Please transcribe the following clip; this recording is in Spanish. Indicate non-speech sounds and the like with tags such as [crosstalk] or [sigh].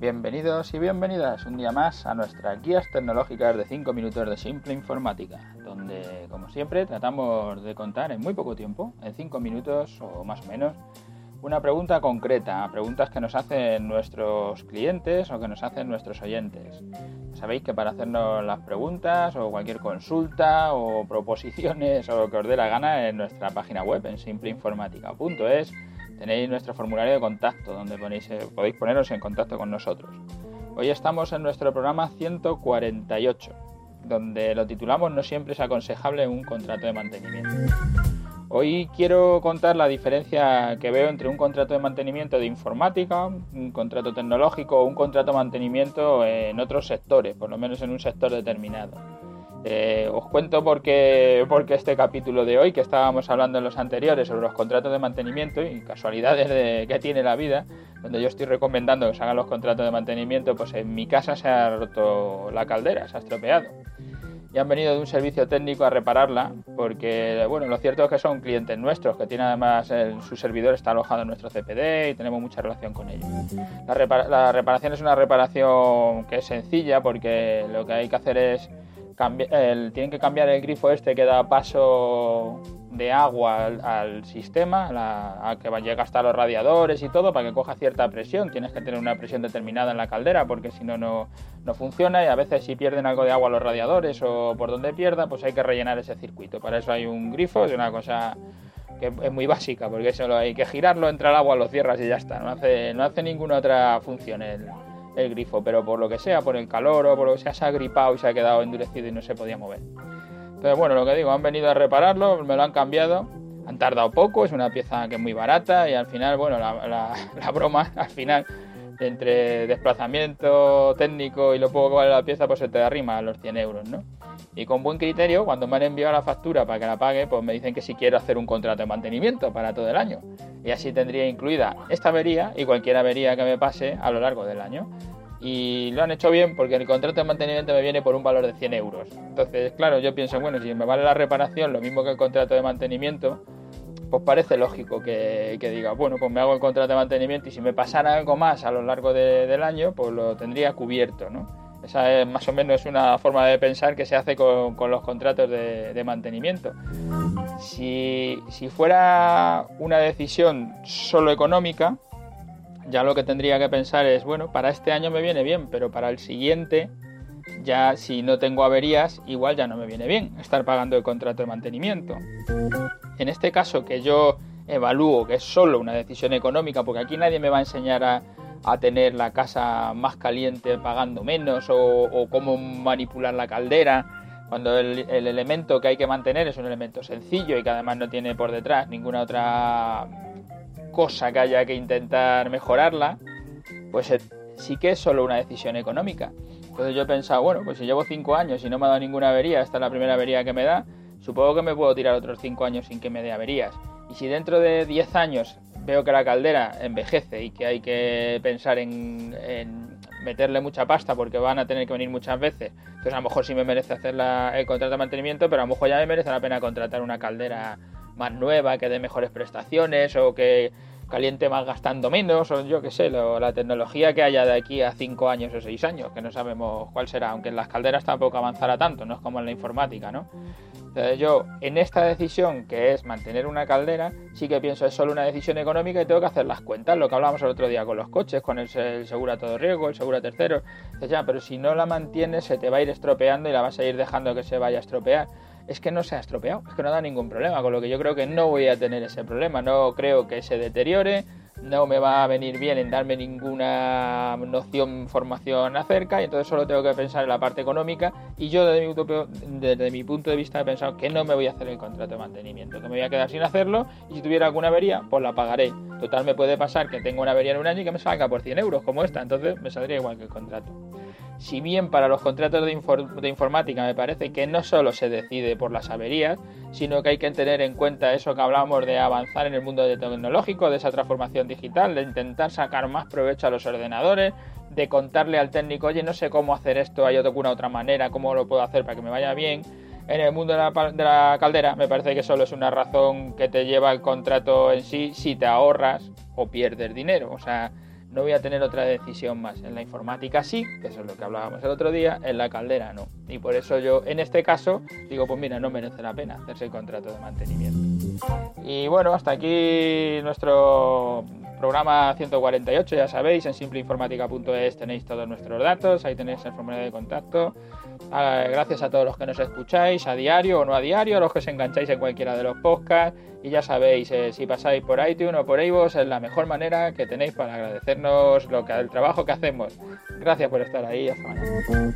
Bienvenidos y bienvenidas un día más a nuestras guías tecnológicas de 5 minutos de simple informática, donde, como siempre, tratamos de contar en muy poco tiempo, en 5 minutos o más o menos, una pregunta concreta, preguntas que nos hacen nuestros clientes o que nos hacen nuestros oyentes. Sabéis que para hacernos las preguntas o cualquier consulta o proposiciones o lo que os dé la gana en nuestra página web en simpleinformática.es tenéis nuestro formulario de contacto donde eh, podéis poneros en contacto con nosotros. Hoy estamos en nuestro programa 148, donde lo titulamos No siempre es aconsejable un contrato de mantenimiento. Hoy quiero contar la diferencia que veo entre un contrato de mantenimiento de informática, un contrato tecnológico o un contrato de mantenimiento en otros sectores, por lo menos en un sector determinado. Eh, os cuento por qué, este capítulo de hoy, que estábamos hablando en los anteriores sobre los contratos de mantenimiento y casualidades de, que tiene la vida, donde yo estoy recomendando que se hagan los contratos de mantenimiento, pues en mi casa se ha roto la caldera, se ha estropeado. Y han venido de un servicio técnico a repararla, porque bueno, lo cierto es que son clientes nuestros, que tienen además su servidor está alojado en nuestro CPD y tenemos mucha relación con ellos. La, la reparación es una reparación que es sencilla, porque lo que hay que hacer es tienen que cambiar el grifo este que da paso de agua al, sistema, a que llega hasta los radiadores y todo, para que coja cierta presión. Tienes que tener una presión determinada en la caldera, porque si no, no funciona. Y a veces, si pierden algo de agua los radiadores o por donde pierda, pues hay que rellenar ese circuito. Para eso hay un grifo, es una cosa que es muy básica, porque solo hay que girarlo, entra el agua, lo cierras y ya está. No hace, no hace ninguna otra función el, el grifo, pero por lo que sea, por el calor o por lo que sea, se ha gripado y se ha quedado endurecido y no se podía mover. Entonces, bueno, lo que digo, han venido a repararlo, me lo han cambiado, han tardado poco, es una pieza que es muy barata y al final, bueno, la, la [laughs] broma, al final, entre desplazamiento técnico y lo poco que vale la pieza, pues se te da rima a los 100 euros, ¿no? Y con buen criterio, cuando me han enviado la factura para que la pague, pues me dicen que si quiero hacer un contrato de mantenimiento para todo el año. Y así tendría incluida esta avería y cualquier avería que me pase a lo largo del año. Y lo han hecho bien porque el contrato de mantenimiento me viene por un valor de 100 euros. Entonces, claro, yo pienso, bueno, si me vale la reparación lo mismo que el contrato de mantenimiento, pues parece lógico que, diga, bueno, pues me hago el contrato de mantenimiento y si me pasara algo más a lo largo del año, pues lo tendría cubierto, ¿no? Esa es más o menos una forma de pensar que se hace con, los contratos de, mantenimiento. Si, fuera una decisión solo económica, ya lo que tendría que pensar es, bueno, para este año me viene bien, pero para el siguiente, ya si no tengo averías, igual ya no me viene bien estar pagando el contrato de mantenimiento. En este caso que yo evalúo que es solo una decisión económica, porque aquí nadie me va a enseñar a, tener la casa más caliente pagando menos o, cómo manipular la caldera, cuando el, elemento que hay que mantener es un elemento sencillo y que además no tiene por detrás ninguna otra cosa que haya que intentar mejorarla, pues eh, sí que es solo una decisión económica. Entonces yo he pensado, bueno, pues si llevo 5 años y no me ha dado ninguna avería, esta es la primera avería que me da, supongo que me puedo tirar otros 5 años sin que me dé averías. Y si dentro de 10 años veo que la caldera envejece y que hay que pensar en, meterle mucha pasta porque van a tener que venir muchas veces, entonces a lo mejor sí me merece hacer el contrato de mantenimiento, pero a lo mejor ya me merece la pena contratar una caldera más nueva, que dé mejores prestaciones o que caliente más gastando menos, o yo qué sé, la tecnología que haya de aquí a 5 años o 6 años, que no sabemos cuál será, aunque en las calderas tampoco avanzará tanto, no es como en la informática, ¿no? Entonces yo en esta decisión que es mantener una caldera, sí que pienso es solo una decisión económica y tengo que hacer las cuentas, lo que hablábamos el otro día con los coches, con el, seguro a todo riesgo, el seguro a tercero, ya, pero si no la mantienes se te va a ir estropeando y la vas a ir dejando que se vaya a estropear. Es que no se ha estropeado, es que no da ningún problema, con lo que yo creo que no voy a tener ese problema, no creo que se deteriore, no me va a venir bien en darme ninguna noción, formación acerca, y entonces solo tengo que pensar en la parte económica. Y yo, desde mi, desde mi punto de vista, he pensado que no me voy a hacer el contrato de mantenimiento, que me voy a quedar sin hacerlo, y si tuviera alguna avería, pues la pagaré. Total, me puede pasar que tengo una avería en un año y que me salga por 100 euros, como esta, entonces me saldría igual que el contrato. Si bien para los contratos de, de informática me parece que no solo se decide por las averías, sino que hay que tener en cuenta eso que hablamos de avanzar en el mundo tecnológico, de esa transformación digital, de intentar sacar más provecho a los ordenadores, de contarle al técnico, oye, no sé cómo hacer esto, hay alguna otra manera, cómo lo puedo hacer para que me vaya bien. En el mundo de la, caldera me parece que solo es una razón que te lleva el contrato en sí si te ahorras o pierdes dinero. O sea, no voy a tener otra decisión más. En la informática sí, que eso es lo que hablábamos el otro día, en la caldera no. Y por eso yo en este caso digo, pues mira, no merece la pena hacerse el contrato de mantenimiento. Y bueno, hasta aquí nuestro programa 148, ya sabéis, en simpleinformática.es tenéis todos nuestros datos, ahí tenéis el formulario de contacto. Ah, gracias a todos los que nos escucháis a diario o no a diario, a los que os engancháis en cualquiera de los podcasts. Y ya sabéis, eh, si pasáis por iTunes o por iVoox, es la mejor manera que tenéis para agradecernos lo que, el trabajo que hacemos. Gracias por estar ahí. Hasta mañana.